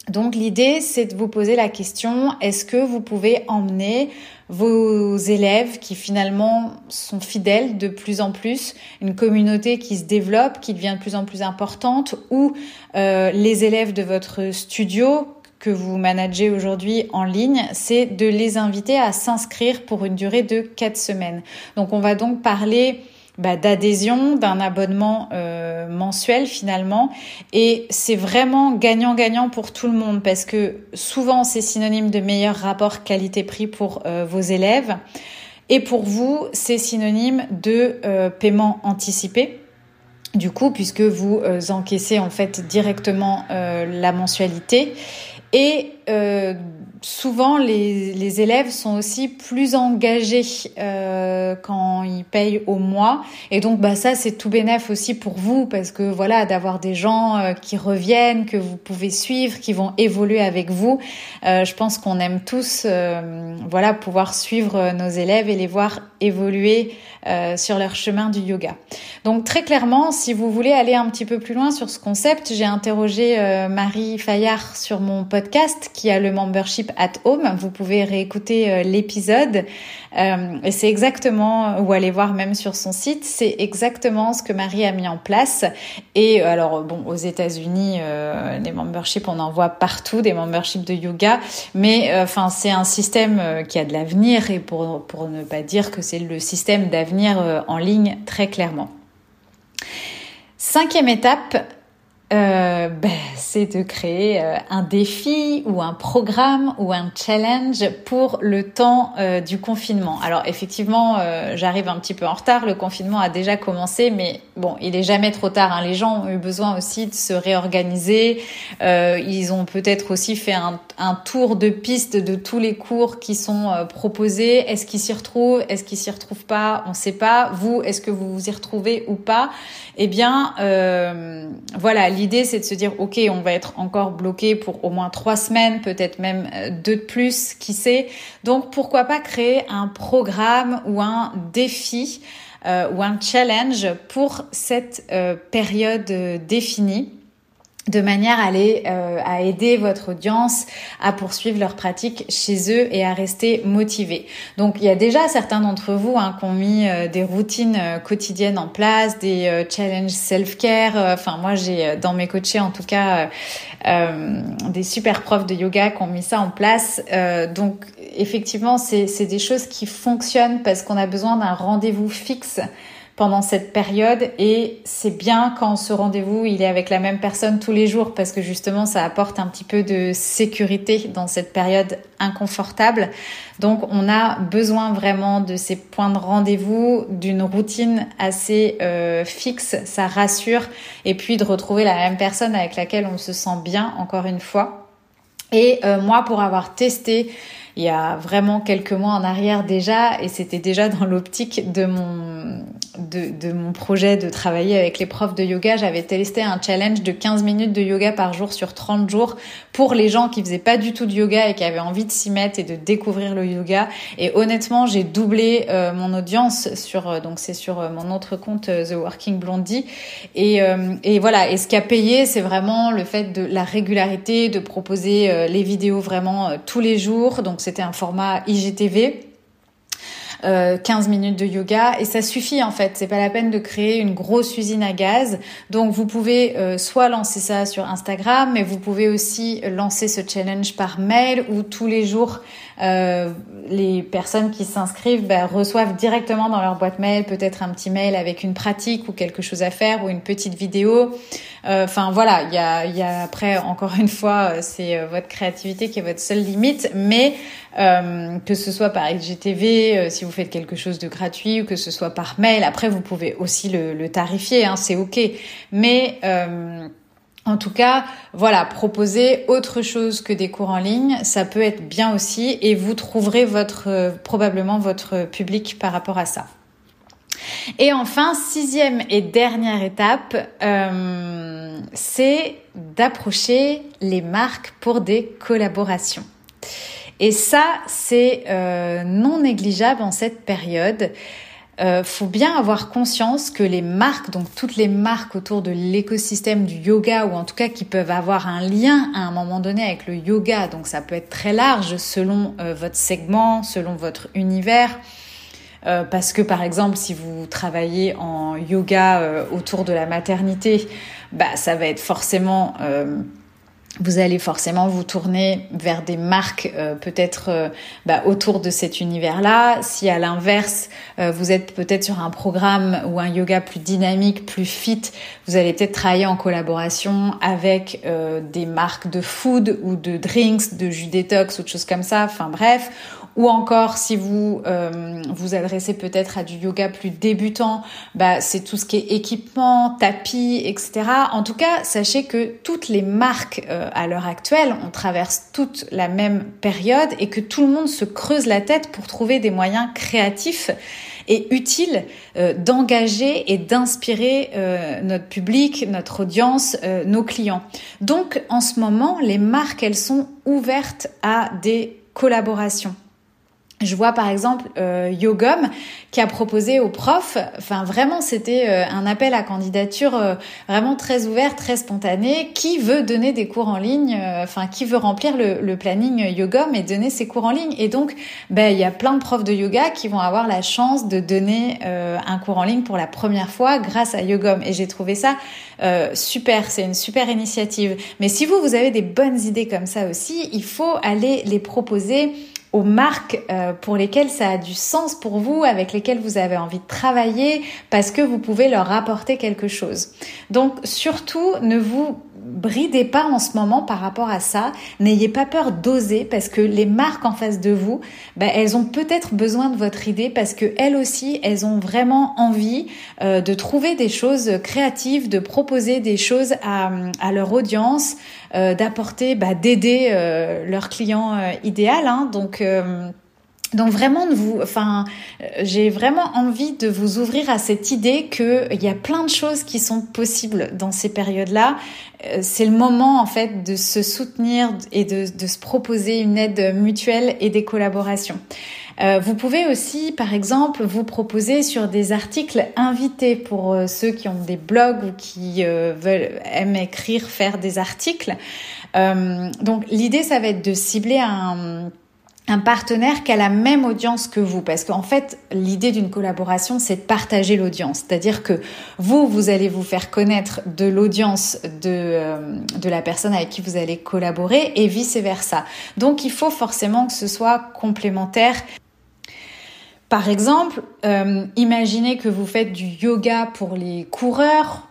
Donc l'idée, c'est de vous poser la question, est-ce que vous pouvez emmener vos élèves qui finalement sont fidèles de plus en plus, une communauté qui se développe, qui devient de plus en plus importante, ou euh, les élèves de votre studio que vous managez aujourd'hui en ligne, c'est de les inviter à s'inscrire pour une durée de 4 semaines. Donc on va donc parler bah, d'adhésion, d'un abonnement euh, mensuel finalement. Et c'est vraiment gagnant-gagnant pour tout le monde parce que souvent c'est synonyme de meilleur rapport qualité-prix pour euh, vos élèves. Et pour vous, c'est synonyme de euh, paiement anticipé. Du coup, puisque vous encaissez en fait directement la mensualité. Et souvent les, élèves sont aussi plus engagés euh, quand ils payent au mois. Et donc bah ça c'est tout bénéf aussi pour vous parce que voilà d'avoir des gens euh, qui reviennent que vous pouvez suivre qui vont évoluer avec vous. Euh, je pense qu'on aime tous euh, voilà pouvoir suivre nos élèves et les voir évoluer euh, sur leur chemin du yoga. Donc très clairement si vous voulez aller un petit peu plus loin sur ce concept j'ai interrogé Marie Fayard sur mon podcast qui a le membership at home. Vous pouvez réécouter euh, l'épisode euh, et c'est exactement ou aller voir même sur son site. C'est exactement ce que Marie a mis en place. Et euh, alors bon, aux États-Unis, les memberships, on en voit partout des memberships de yoga, mais enfin c'est un système qui a de l'avenir et pour pour ne pas dire que c'est le système d'avenir en ligne très clairement. Cinquième étape, euh, ben, c'est de créer euh, un défi ou un programme ou un challenge pour le temps euh, du confinement. Alors effectivement, j'arrive un petit peu en retard. Le confinement a déjà commencé, mais bon, il est jamais trop tard. Hein. Les gens ont eu besoin aussi de se réorganiser. ils ont peut-être aussi fait un, un, tour de piste de tous les cours qui sont proposés. Est-ce qu'ils s'y retrouvent? Est-ce qu'ils s'y retrouvent pas? On ne sait pas. Vous, est-ce que vous vous y retrouvez ou pas? Eh bien, voilà l'idée, c'est de se dire, OK, on va être encore bloqué pour au moins trois semaines, peut-être même euh, deux de plus, qui sait. Donc, pourquoi pas créer un programme ou un défi euh, ou un challenge pour cette euh, période définie de manière à, aller, euh, à aider votre audience à poursuivre leur pratique chez eux et à rester motivés. Donc il y a déjà certains d'entre vous hein, qui ont mis euh, des routines euh, quotidiennes en place, des challenges self-care. Enfin moi j'ai dans mes coachés en tout cas des super profs de yoga qui ont mis ça en place. donc effectivement c'est des choses qui fonctionnent parce qu'on a besoin d'un rendez-vous fixe pendant cette période et c'est bien quand ce rendez-vous il est avec la même personne tous les jours parce que justement ça apporte un petit peu de sécurité dans cette période inconfortable. Donc on a besoin vraiment de ces points de rendez-vous, d'une routine assez euh, fixe, ça rassure et puis de retrouver la même personne avec laquelle on se sent bien encore une fois. Et euh, moi pour avoir testé il y a vraiment quelques mois en arrière déjà, et c'était déjà dans l'optique de mon, de, de, mon projet de travailler avec les profs de yoga. J'avais testé un challenge de 15 minutes de yoga par jour sur 30 jours pour les gens qui faisaient pas du tout de yoga et qui avaient envie de s'y mettre et de découvrir le yoga. Et honnêtement, j'ai doublé euh, mon audience sur, euh, donc c'est sur euh, mon autre compte The Working Blondie. Et, et voilà. Et ce qui a payé, c'est vraiment le fait de la régularité, de proposer les vidéos vraiment tous les jours. Donc c'était un format IGTV. 15 euh, minutes de yoga et ça suffit en fait. C'est pas la peine de créer une grosse usine à gaz. Donc vous pouvez euh, soit lancer ça sur Instagram, mais vous pouvez aussi lancer ce challenge par mail ou tous les jours euh, les personnes qui s'inscrivent ben, reçoivent directement dans leur boîte mail peut-être un petit mail avec une pratique ou quelque chose à faire ou une petite vidéo. Euh, enfin voilà, il y a, y a après encore une fois, euh, c'est votre créativité qui est votre seule limite, mais que ce soit par IGTV, si vous faites quelque chose de gratuit ou que ce soit par mail, après vous pouvez aussi le, le tarifier, hein, c'est ok, mais en tout cas, voilà, proposer autre chose que des cours en ligne, ça peut être bien aussi et vous trouverez votre, euh, probablement votre public par rapport à ça. Et enfin, sixième et dernière étape, euh, c'est d'approcher les marques pour des collaborations. Et ça, c'est euh, non négligeable en cette période euh, faut bien avoir conscience que les marques, donc toutes les marques autour de l'écosystème du yoga, ou en tout cas qui peuvent avoir un lien à un moment donné avec le yoga, donc ça peut être très large selon euh, votre segment, selon votre univers. Euh, parce que par exemple, si vous travaillez en yoga euh, autour de la maternité, bah ça va être forcément vous allez forcément vous tourner vers des marques euh, peut-être euh, bah, autour de cet univers-là. Si à l'inverse, euh, vous êtes peut-être sur un programme ou un yoga plus dynamique, plus fit, vous allez peut-être travailler en collaboration avec des marques de food ou de drinks, de jus détox ou de choses comme ça. Enfin bref, ou encore si vous euh, vous adressez peut-être à du yoga plus débutant, bah, c'est tout ce qui est équipement, tapis, etc. En tout cas, sachez que toutes les marques euh, à l'heure actuelle, on traverse toute la même période et que tout le monde se creuse la tête pour trouver des moyens créatifs et utiles euh, d'engager et d'inspirer notre public, notre audience, nos clients. Donc en ce moment, les marques, elles sont ouvertes à des collaborations. Je vois par exemple euh, Yogom qui a proposé aux profs, enfin vraiment c'était euh, un appel à candidature euh, vraiment très ouvert, très spontané, qui veut donner des cours en ligne, euh, enfin qui veut remplir le, le, planning Yogom et donner ses cours en ligne. Et donc ben il y a plein de profs de yoga qui vont avoir la chance de donner un cours en ligne pour la première fois grâce à Yogom. Et j'ai trouvé ça super, c'est une super initiative. Mais si vous vous avez des bonnes idées comme ça aussi, il faut aller les proposer aux marques euh, pour lesquelles ça a du sens pour vous, avec lesquelles vous avez envie de travailler, parce que vous pouvez leur apporter quelque chose. Donc surtout, ne vous bridez pas en ce moment par rapport à ça. N'ayez pas peur d'oser parce que les marques en face de vous, ben, elles ont peut-être besoin de votre idée parce que elles aussi, elles ont vraiment envie euh, de trouver des choses créatives, de proposer des choses à, leur audience, d'apporter, bah, d'aider euh, leur client idéal. Hein. donc donc vraiment, vous, enfin, euh, j'ai vraiment envie de vous ouvrir à cette idée qu'il y a plein de choses qui sont possibles dans ces périodes-là. Euh, c'est le moment en fait de se soutenir et de, de se proposer une aide mutuelle et des collaborations. Euh, vous pouvez aussi, par exemple, vous proposer sur des articles invités pour ceux qui ont des blogs ou qui veulent aiment écrire, faire des articles. donc l'idée, ça va être de cibler un un partenaire qui a la même audience que vous. Parce qu'en fait, l'idée d'une collaboration, c'est de partager l'audience. C'est-à-dire que vous, vous allez vous faire connaître de l'audience de, euh, de la personne avec qui vous allez collaborer et vice-versa. Donc, il faut forcément que ce soit complémentaire. Par exemple, euh, imaginez que vous faites du yoga pour les coureurs.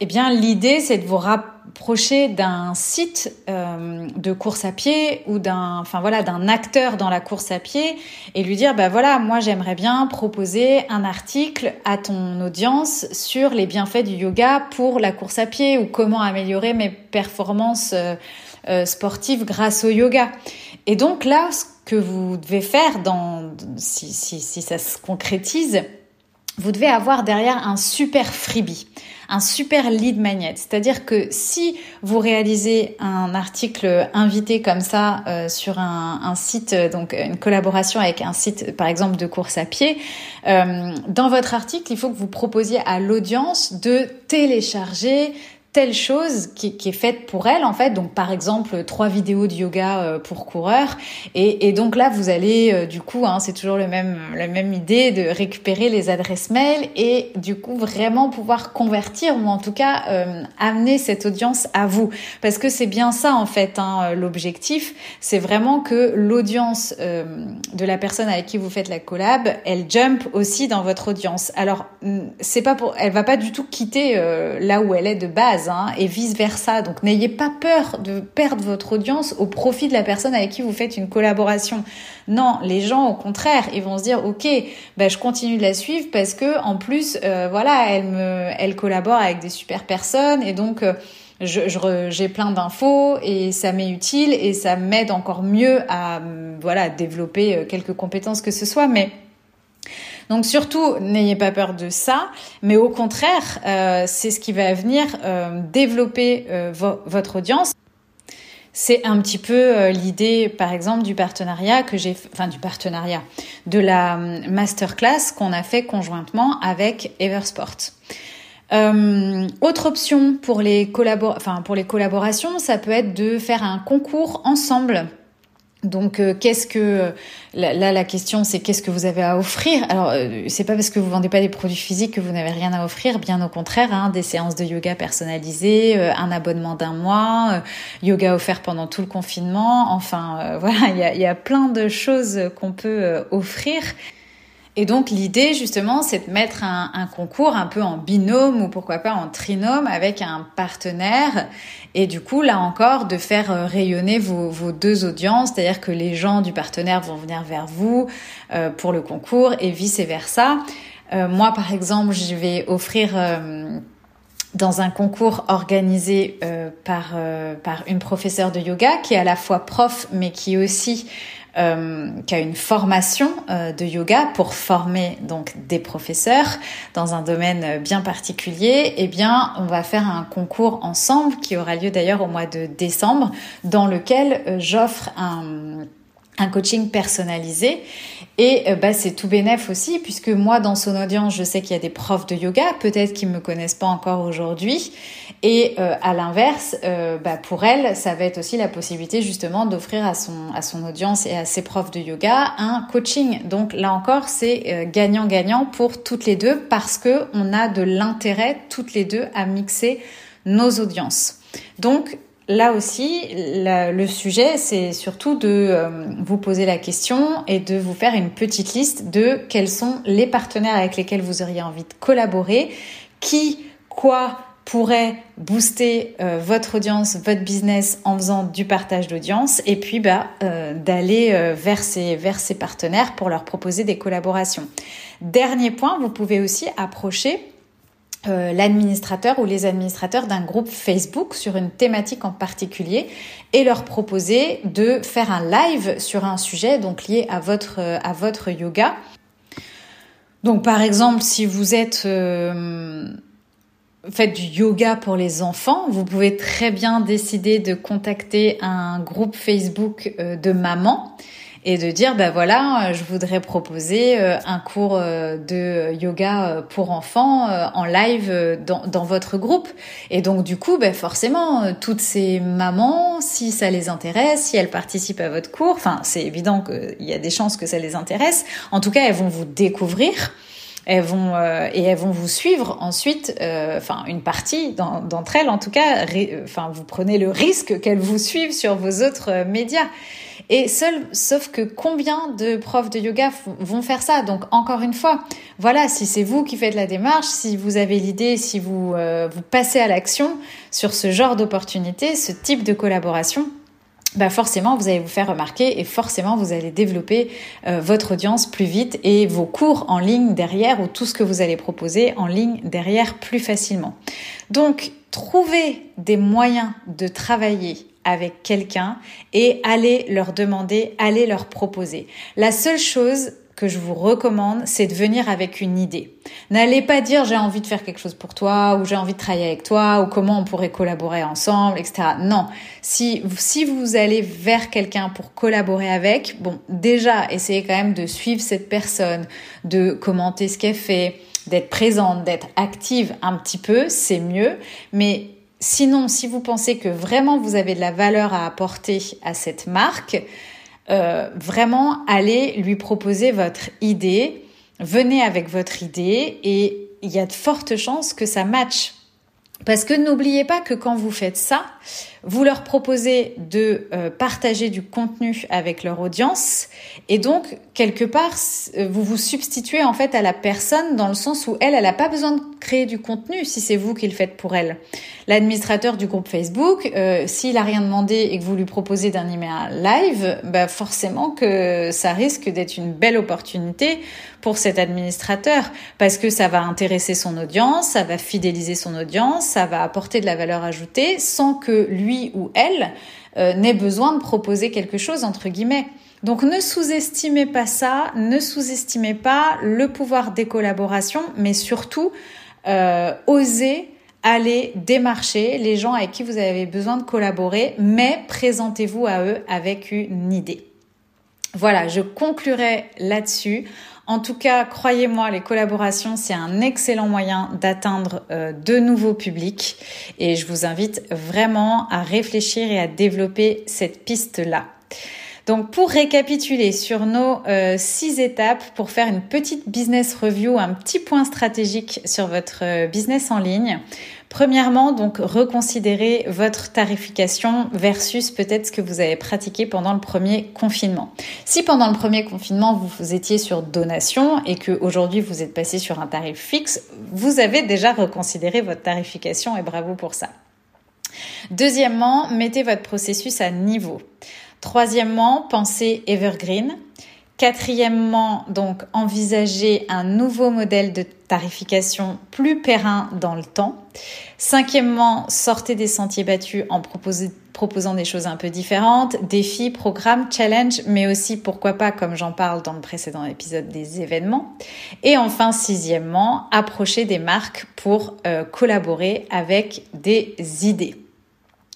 Eh bien, l'idée, c'est de vous rappeler procher d'un site euh, de course à pied ou d'un, enfin voilà, d'un acteur dans la course à pied et lui dire, bah voilà, moi j'aimerais bien proposer un article à ton audience sur les bienfaits du yoga pour la course à pied ou comment améliorer mes performances euh, sportives grâce au yoga. Et donc là, ce que vous devez faire dans, si, si, si ça se concrétise, vous devez avoir derrière un super freebie un super lead magnet. C'est-à-dire que si vous réalisez un article invité comme ça euh, sur un, site, euh, donc une collaboration avec un site par exemple de course à pied, euh, dans votre article, il faut que vous proposiez à l'audience de télécharger telle chose qui, est faite pour elle en fait. Donc par exemple trois vidéos de yoga euh, pour coureurs. Et, donc là vous allez euh, du coup hein, c'est toujours le même la même idée de récupérer les adresses mail et du coup vraiment pouvoir convertir ou en tout cas euh, amener cette audience à vous. Parce que c'est bien ça en fait hein, l'objectif. C'est vraiment que l'audience de la personne avec qui vous faites la collab elle jump aussi dans votre audience. Alors c'est pas pour elle va pas du tout quitter là où elle est de base Et vice-versa. Donc n'ayez pas peur de perdre votre audience au profit de la personne avec qui vous faites une collaboration. Non, les gens au contraire, ils vont se dire ok, bah, je continue de la suivre parce que en plus, euh, voilà, elle me, elle collabore avec des super personnes et donc euh, j'ai plein d'infos et ça m'est utile et ça m'aide encore mieux à voilà développer euh, quelques compétences que ce soit, mais donc surtout, n'ayez pas peur de ça, mais au contraire, euh, c'est ce qui va venir euh, développer euh, votre audience. C'est un petit peu l'idée, par exemple, du partenariat que j'ai, enfin du partenariat, de la masterclass qu'on a fait conjointement avec Eversport. autre option pour les, pour les collaborations, ça peut être de faire un concours ensemble donc, euh, qu'est-ce que là, la question c'est qu'est-ce que vous avez à offrir? Alors, euh, c'est pas parce que vous vendez pas des produits physiques que vous n'avez rien à offrir, bien au contraire. Hein, des séances de yoga personnalisées, euh, un abonnement d'un mois, yoga offert pendant tout le confinement. Enfin, voilà, il y a, plein de choses qu'on peut offrir. Et donc l'idée justement, c'est de mettre un, concours un peu en binôme ou pourquoi pas en trinôme avec un partenaire. Et du coup, là encore, de faire euh, rayonner vos, deux audiences, c'est-à-dire que les gens du partenaire vont venir vers vous euh, pour le concours et vice versa. Euh, moi, par exemple, je vais offrir dans un concours organisé par par une professeure de yoga qui est à la fois prof mais qui aussi euh, une formation euh, de yoga pour former donc des professeurs dans un domaine bien particulier, eh bien, on va faire un concours ensemble qui aura lieu d'ailleurs au mois de décembre, dans lequel euh, j'offre un un coaching personnalisé. Et euh, bah, c'est tout bénef aussi puisque moi dans son audience je sais qu'il y a des profs de yoga peut-être qu'ils me connaissent pas encore aujourd'hui. Et euh, à l'inverse euh, bah, pour elle ça va être aussi la possibilité justement d'offrir à son à son audience et à ses profs de yoga un coaching. Donc là encore c'est gagnant gagnant pour toutes les deux parce que on a de l'intérêt toutes les deux à mixer nos audiences. Donc là aussi, le sujet, c'est surtout de euh, vous poser la question et de vous faire une petite liste de quels sont les partenaires avec lesquels vous auriez envie de collaborer, qui, quoi pourrait booster euh, votre audience, votre business en faisant du partage d'audience et puis bah, euh, d'aller vers, ces, vers ces partenaires pour leur proposer des collaborations. Dernier point, vous pouvez aussi approcher euh, l'administrateur ou les administrateurs d'un groupe Facebook sur une thématique en particulier et leur proposer de faire un live sur un sujet donc lié à votre votre yoga. Donc par exemple, si vous euh, faites du yoga pour les enfants, vous pouvez très bien décider de contacter un groupe Facebook euh, de mamans et de dire ben voilà, je voudrais proposer euh, un cours euh, de yoga euh, pour enfants en live dans, dans votre groupe. Et donc du coup, ben forcément, toutes ces mamans, si ça les intéresse, si elles participent à votre cours, enfin c'est évident qu'il y a des chances que ça les intéresse. En tout cas, elles vont vous découvrir elles vont et elles vont vous suivre ensuite. Enfin, une partie d'entre elles, en tout cas. Enfin, vous prenez le risque qu'elles vous suivent sur vos autres médias. Et seul, sauf que combien de profs de yoga vont faire ça? Donc encore une fois, voilà, si c'est vous qui faites la démarche, si vous avez l'idée, si vous euh, vous passez à l'action sur ce genre d'opportunité, ce type de collaboration, bah forcément vous allez vous faire remarquer et forcément vous allez développer euh, votre audience plus vite et vos cours en ligne derrière ou tout ce que vous allez proposer en ligne derrière plus facilement. Donc trouvez des moyens de travailler avec quelqu'un et allez leur demander, allez leur proposer. La seule chose que je vous recommande, c'est de venir avec une idée. N'allez pas dire j'ai envie de faire quelque chose pour toi ou j'ai envie de travailler avec toi ou comment on pourrait collaborer ensemble, etc. Non. Si, si vous allez vers quelqu'un pour collaborer avec, bon, déjà, essayez quand même de suivre cette personne, de commenter ce qu'elle fait, d'être présente, d'être active un petit peu, c'est mieux. Mais Sinon, si vous pensez que vraiment vous avez de la valeur à apporter à cette marque, euh, vraiment allez lui proposer votre idée, venez avec votre idée et il y a de fortes chances que ça matche. Parce que n'oubliez pas que quand vous faites ça, vous leur proposez de euh, partager du contenu avec leur audience et donc quelque part euh, vous vous substituez en fait à la personne dans le sens où elle elle n'a pas besoin de créer du contenu si c'est vous qui le faites pour elle. L'administrateur du groupe Facebook, euh, s'il a rien demandé et que vous lui proposez d'animer un live, bah forcément que ça risque d'être une belle opportunité pour cet administrateur parce que ça va intéresser son audience, ça va fidéliser son audience, ça va apporter de la valeur ajoutée sans que lui ou elle euh, n'ait besoin de proposer quelque chose entre guillemets. Donc ne sous-estimez pas ça, ne sous-estimez pas le pouvoir des collaborations, mais surtout euh, osez aller démarcher les gens avec qui vous avez besoin de collaborer, mais présentez-vous à eux avec une idée. Voilà, je conclurai là-dessus en tout cas, croyez-moi, les collaborations, c'est un excellent moyen d'atteindre euh, de nouveaux publics et je vous invite vraiment à réfléchir et à développer cette piste-là. Donc pour récapituler sur nos euh, six étapes pour faire une petite business review, un petit point stratégique sur votre euh, business en ligne, Premièrement, donc reconsidérer votre tarification versus peut-être ce que vous avez pratiqué pendant le premier confinement. Si pendant le premier confinement vous, étiez sur donation et que aujourd'hui vous êtes passé sur un tarif fixe, vous avez déjà reconsidéré votre tarification et bravo pour ça. Deuxièmement, mettez votre processus à niveau. Troisièmement, pensez evergreen. Quatrièmement, donc, envisager un nouveau modèle de tarification plus périn dans le temps. Cinquièmement, sortez des sentiers battus en proposant des choses un peu différentes, défis, programmes, challenges, mais aussi, pourquoi pas, comme j'en parle dans le précédent épisode, des événements. Et enfin, sixièmement, approcher des marques pour euh, collaborer avec des idées.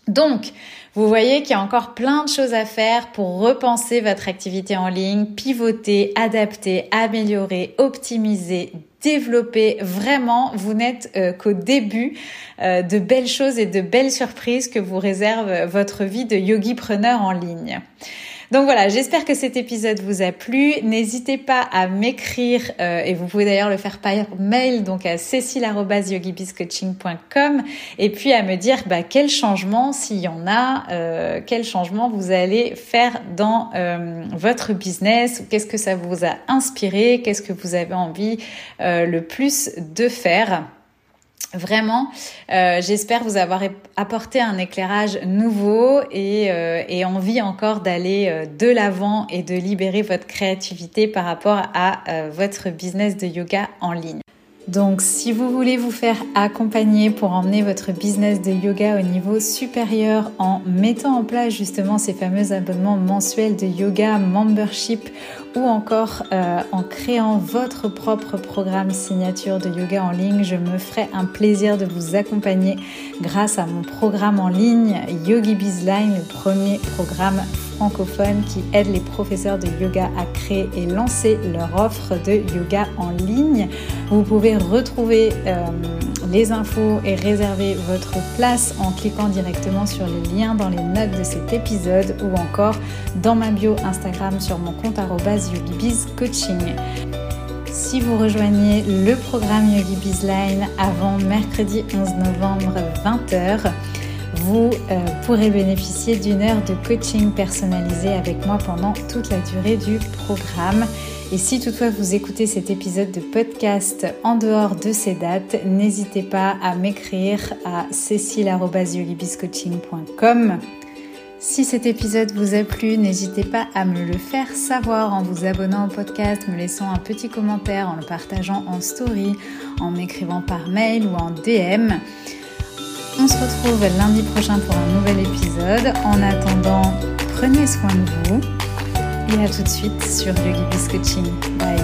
Donc, vous voyez qu'il y a encore plein de choses à faire pour repenser votre activité en ligne, pivoter, adapter, améliorer, optimiser, développer. Vraiment, vous n'êtes euh, qu'au début euh, de belles choses et de belles surprises que vous réserve votre vie de yogi preneur en ligne. Donc voilà, j'espère que cet épisode vous a plu. N'hésitez pas à m'écrire euh, et vous pouvez d'ailleurs le faire par mail donc à cécile@yogibiscoaching.com et puis à me dire bah, quel changement s'il y en a, euh, quel changement vous allez faire dans euh, votre business, qu'est-ce que ça vous a inspiré, qu'est-ce que vous avez envie le plus de faire. Vraiment, euh, j'espère vous avoir apporté un éclairage nouveau et, euh, envie encore d'aller euh, de l'avant et de libérer votre créativité par rapport à votre business de yoga en ligne. Donc si vous voulez vous faire accompagner pour emmener votre business de yoga au niveau supérieur en mettant en place justement ces fameux abonnements mensuels de yoga membership ou encore euh, en créant votre propre programme signature de yoga en ligne, je me ferai un plaisir de vous accompagner grâce à mon programme en ligne Yogi Bizline, le premier programme francophone qui aide les professeurs de yoga à créer et lancer leur offre de yoga en ligne. Vous pouvez retrouver euh, les infos et réserver votre place en cliquant directement sur le lien dans les notes de cet épisode ou encore dans ma bio Instagram sur mon compte YogiBizCoaching. Si vous rejoignez le programme Yogi Bizline avant mercredi 11 novembre 20h, vous euh, pourrez bénéficier d'une heure de coaching personnalisé avec moi pendant toute la durée du programme. Et si toutefois vous écoutez cet épisode de podcast en dehors de ces dates, n'hésitez pas à m'écrire à cécile.yogibiscoaching.com. Si cet épisode vous a plu, n'hésitez pas à me le faire savoir en vous abonnant au podcast, me laissant un petit commentaire, en le partageant en story, en m'écrivant par mail ou en DM. On se retrouve lundi prochain pour un nouvel épisode. En attendant, prenez soin de vous et à tout de suite sur Yogi Biz Coaching. Bye.